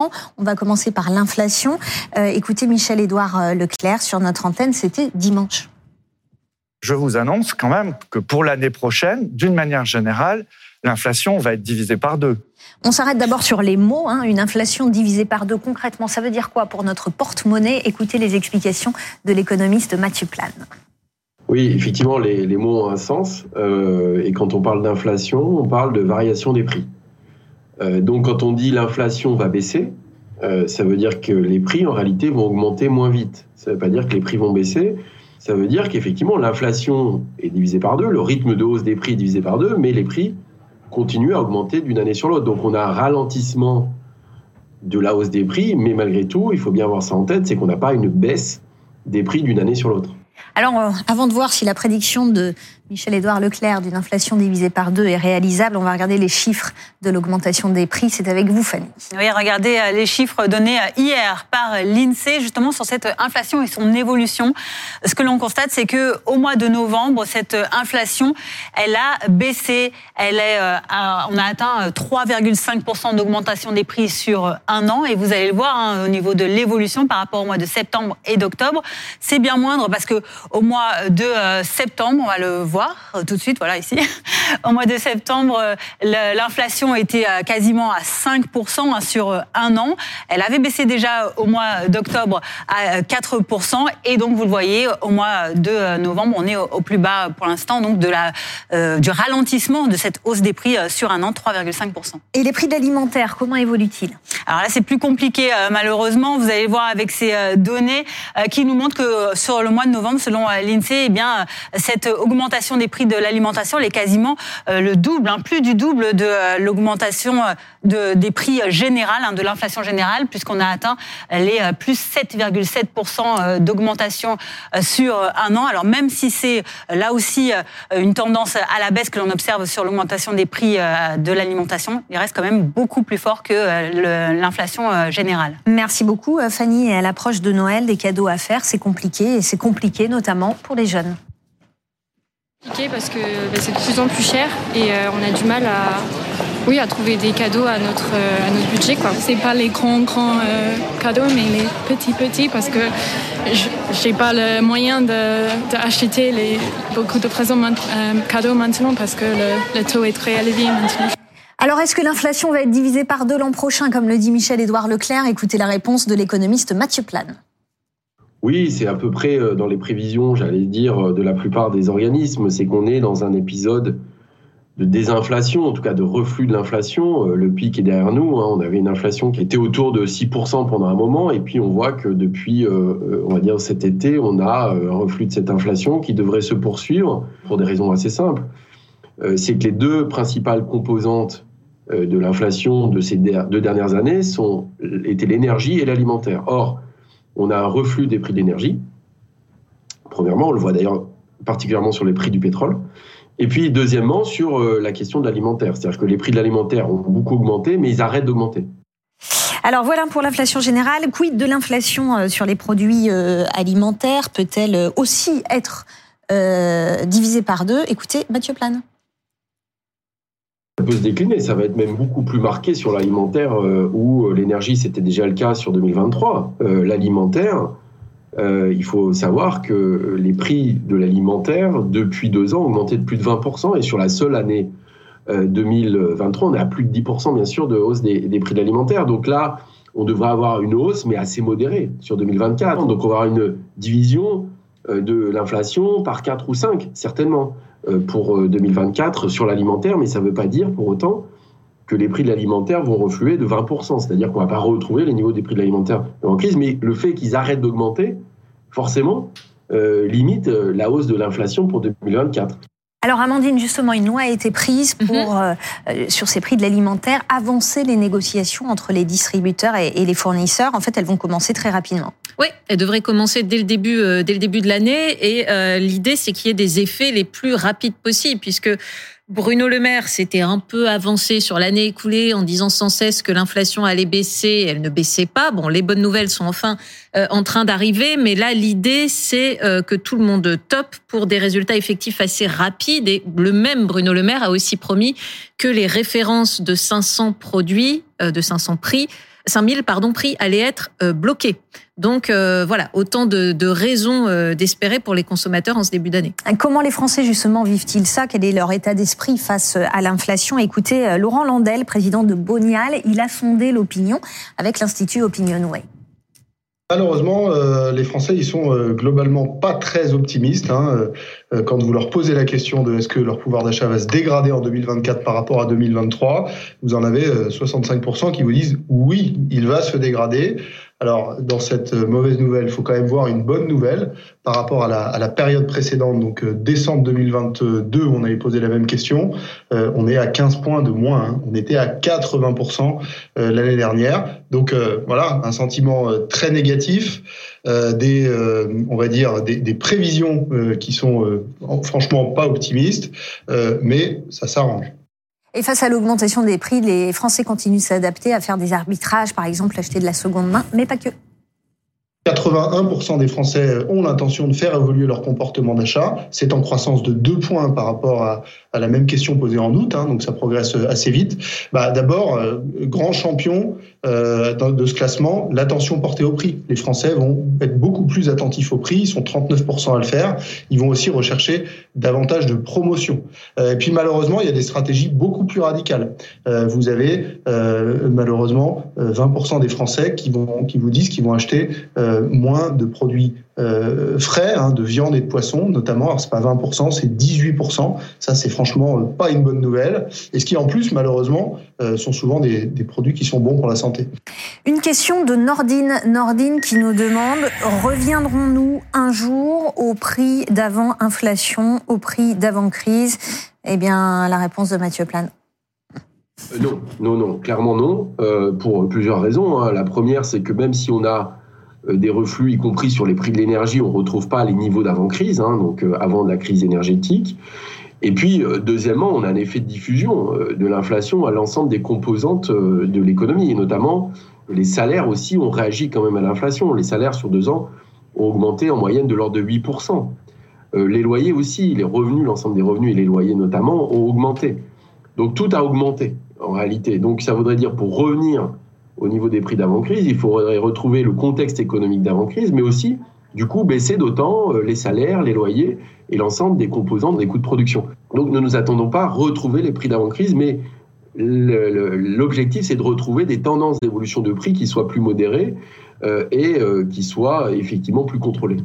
On va commencer par l'inflation. Euh, écoutez Michel-Édouard euh, Leclerc sur notre antenne, c'était dimanche. Je vous annonce quand même que pour l'année prochaine, d'une manière générale, l'inflation va être divisée par deux. On s'arrête d'abord sur les mots. Hein. Une inflation divisée par deux, concrètement, ça veut dire quoi pour notre porte-monnaie? Écoutez les explications de l'économiste Mathieu Plane. Oui, effectivement, les, mots ont un sens. Euh, et quand on parle d'inflation, on parle de variation des prix. Euh, donc quand on dit l'inflation va baisser, euh, ça veut dire que les prix en réalité vont augmenter moins vite. Ça ne veut pas dire que les prix vont baisser. Ça veut dire qu'effectivement l'inflation est divisée par deux, le rythme de hausse des prix est divisé par deux, mais les prix continuent à augmenter d'une année sur l'autre. Donc on a un ralentissement de la hausse des prix, mais malgré tout, il faut bien avoir ça en tête, c'est qu'on n'a pas une baisse des prix d'une année sur l'autre. Alors, euh, avant de voir si la prédiction de Michel-Édouard Leclerc d'une inflation divisée par deux est réalisable. On va regarder les chiffres de l'augmentation des prix. C'est avec vous, Fanny. Oui, regardez euh, les chiffres donnés euh, hier par l'INSEE, justement sur cette inflation et son évolution. Ce que l'on constate, c'est que au mois de novembre, cette inflation, elle a baissé. Elle est, euh, on a atteint 3,5% d'augmentation des prix sur un an. Et vous allez le voir hein, au niveau de l'évolution par rapport au mois de septembre et d'octobre, c'est bien moindre parce que au mois de septembre, on va le voir euh, tout de suite, voilà ici. Au mois de septembre, euh, l'inflation était quasiment à 5% hein, sur un an. Elle avait baissé déjà au mois d'octobre à 4%. Et donc, vous le voyez, au mois de novembre, on est au plus bas pour l'instant, donc de la, euh, du ralentissement de cette hausse des prix sur un an, 3,5%. Et les prix de l'alimentaire, comment évoluent-ils? Alors là, c'est plus compliqué, malheureusement. Vous allez voir avec ces données qui nous montrent que sur le mois de novembre, selon l'INSEE, eh bien, cette augmentation des prix de l'alimentation, est quasiment euh, le double, hein, plus du double de euh, l'augmentation euh, de, des prix générales, hein, de l'inflation générale, puisqu'on a atteint les plus 7,7% d'augmentation sur un an. Alors même si c'est là aussi une tendance à la baisse que l'on observe sur l'augmentation des prix de l'alimentation, il reste quand même beaucoup plus fort que l'inflation générale. Merci beaucoup Fanny. À l'approche de Noël, des cadeaux à faire, c'est compliqué et c'est compliqué notamment pour les jeunes parce que bah, c'est de plus en plus cher et euh, on a du mal à, oui, à trouver des cadeaux à notre, euh, à notre budget. Quoi. C'est pas les grands, grands euh, cadeaux, mais les petits, petits, parce que j'ai pas le moyen d'acheter les, beaucoup de présents cadeaux maintenant parce que le, le taux est très élevé maintenant. Alors, est-ce que l'inflation va être divisée par deux l'an prochain, comme le dit Michel-Édouard Leclerc? Écoutez la réponse de l'économiste Mathieu Plane. Oui, c'est à peu près euh, dans les prévisions, j'allais dire, euh, de la plupart des organismes. C'est qu'on est dans un épisode de désinflation, en tout cas de reflux de l'inflation. Euh, le pic est derrière nous. Hein. On avait une inflation qui était autour de 6% pendant un moment, et puis on voit que depuis, on va dire cet été, on a un reflux de cette inflation qui devrait se poursuivre pour des raisons assez simples. C'est que les deux principales composantes de l'inflation de ces deux dernières années sont, étaient l'énergie et l'alimentaire. Or, on a un reflux des prix de l'énergie. Premièrement, on le voit d'ailleurs particulièrement sur les prix du pétrole. Et puis, deuxièmement, sur euh, la question de l'alimentaire. C'est-à-dire que les prix de l'alimentaire ont beaucoup augmenté, mais ils arrêtent d'augmenter. Alors voilà pour l'inflation générale. Quid de l'inflation euh, sur les produits euh, alimentaires? Peut-elle aussi être divisée par deux? Écoutez, Mathieu Plane. Peut se décliner, ça va être même beaucoup plus marqué sur l'alimentaire euh, où euh, l'énergie c'était déjà le cas sur 2023. Euh, l'alimentaire, il faut savoir que les prix de l'alimentaire depuis deux ans ont augmenté de plus de 20% et sur la seule année 2023 on est à plus de 10% bien sûr de hausse des, des prix de l'alimentaire. Donc là on devrait avoir une hausse mais assez modérée sur 2024. Donc on va avoir une division de l'inflation par 4 ou 5 certainement. Euh, pour 2024 euh, sur l'alimentaire, mais ça ne veut pas dire pour autant que les prix de l'alimentaire vont refluer de 20%. C'est-à-dire qu'on ne va pas retrouver les niveaux des prix de l'alimentaire en crise, mais le fait qu'ils arrêtent d'augmenter, forcément, euh, limite la hausse de l'inflation pour 2024. Alors Amandine, justement, une loi a été prise pour, mhm. sur ces prix de l'alimentaire, avancer les négociations entre les distributeurs et, et, les fournisseurs. En fait, elles vont commencer très rapidement. Oui, elle devrait commencer dès le début, euh, dès le début de l'année. Et euh, l'idée, c'est qu'il y ait des effets les plus rapides possibles, puisque Bruno Le Maire s'était un peu avancé sur l'année écoulée en disant sans cesse que l'inflation allait baisser. Elle ne baissait pas. Bon, les bonnes nouvelles sont enfin euh, en train d'arriver, mais là, l'idée, c'est que tout le monde top pour des résultats effectifs assez rapides. Et le même Bruno Le Maire a aussi promis que les références de 500 produits, de 500 prix, 5000 pardon, prix allaient être bloqués. Donc voilà, autant de, raisons d'espérer pour les consommateurs en ce début d'année. Comment les Français justement vivent-ils ça? Quel est leur état d'esprit face à l'inflation? Écoutez, Laurent Landel, président de Bonial, il a sondé l'opinion avec l'Institut Opinionway. Malheureusement, euh, les Français, ils sont euh, globalement pas très optimistes. Hein, euh, quand vous leur posez la question de est-ce que leur pouvoir d'achat va se dégrader en 2024 par rapport à 2023, vous en avez 65% qui vous disent oui, il va se dégrader. Alors, dans cette mauvaise nouvelle, il faut quand même voir une bonne nouvelle par rapport à la, à la période précédente, donc euh, décembre 2022, où on avait posé la même question. Euh, on est à 15 points de moins. Hein. On était à 80% euh, l'année dernière. Donc voilà, un sentiment très négatif, des, on va dire, des, des prévisions qui sont franchement pas optimistes, mais ça s'arrange. Et face à l'augmentation des prix, les Français continuent de s'adapter à faire des arbitrages, par exemple acheter de la seconde main, mais pas que. 81% des Français ont l'intention de faire évoluer leur comportement d'achat. C'est en croissance de 2 points par rapport à, la même question posée en août, hein, donc ça progresse assez vite. Bah, D'abord, euh, grand champion euh, de ce classement, l'attention portée au prix. Les Français vont être beaucoup plus attentifs au prix, ils sont 39% à le faire. Ils vont aussi rechercher davantage de promotion. Euh, et puis malheureusement, il y a des stratégies beaucoup plus radicales. Euh, vous avez euh, malheureusement 20% des Français qui, vont, qui vous disent qu'ils vont acheter moins de produits euh, frais, hein, de viande et de poisson notamment. Alors c'est pas 20%, c'est 18%. Ça c'est franchement euh, pas une bonne nouvelle. Et ce qui en plus malheureusement euh, sont souvent des, des, produits qui sont bons pour la santé. Une question de Nordine, Nordine qui nous demande reviendrons-nous un jour au prix d'avant inflation, au prix d'avant crise Eh bien la réponse de Mathieu Plane. non, non, non, clairement non, euh, pour plusieurs raisons. Hein. La première, c'est que même si on a euh, des reflux, y compris sur les prix de l'énergie, on ne retrouve pas les niveaux d'avant-crise, hein, donc euh, avant la crise énergétique. Et puis, euh, deuxièmement, on a un effet de diffusion de l'inflation à l'ensemble des composantes de l'économie, et notamment les salaires aussi ont réagi quand même à l'inflation. Les salaires sur deux ans ont augmenté en moyenne de l'ordre de 8%. Les loyers aussi, les revenus, l'ensemble des revenus et les loyers notamment, ont augmenté. Donc tout a augmenté en réalité. Donc ça voudrait dire pour revenir au niveau des prix d'avant-crise, il faudrait retrouver le contexte économique d'avant-crise, mais aussi, du coup, baisser d'autant euh, les salaires, les loyers et l'ensemble des composantes des coûts de production. Donc, ne nous attendons pas à retrouver les prix d'avant-crise, mais l'objectif, c'est de retrouver des tendances d'évolution de prix qui soient plus modérées euh, et euh, qui soient effectivement plus contrôlées.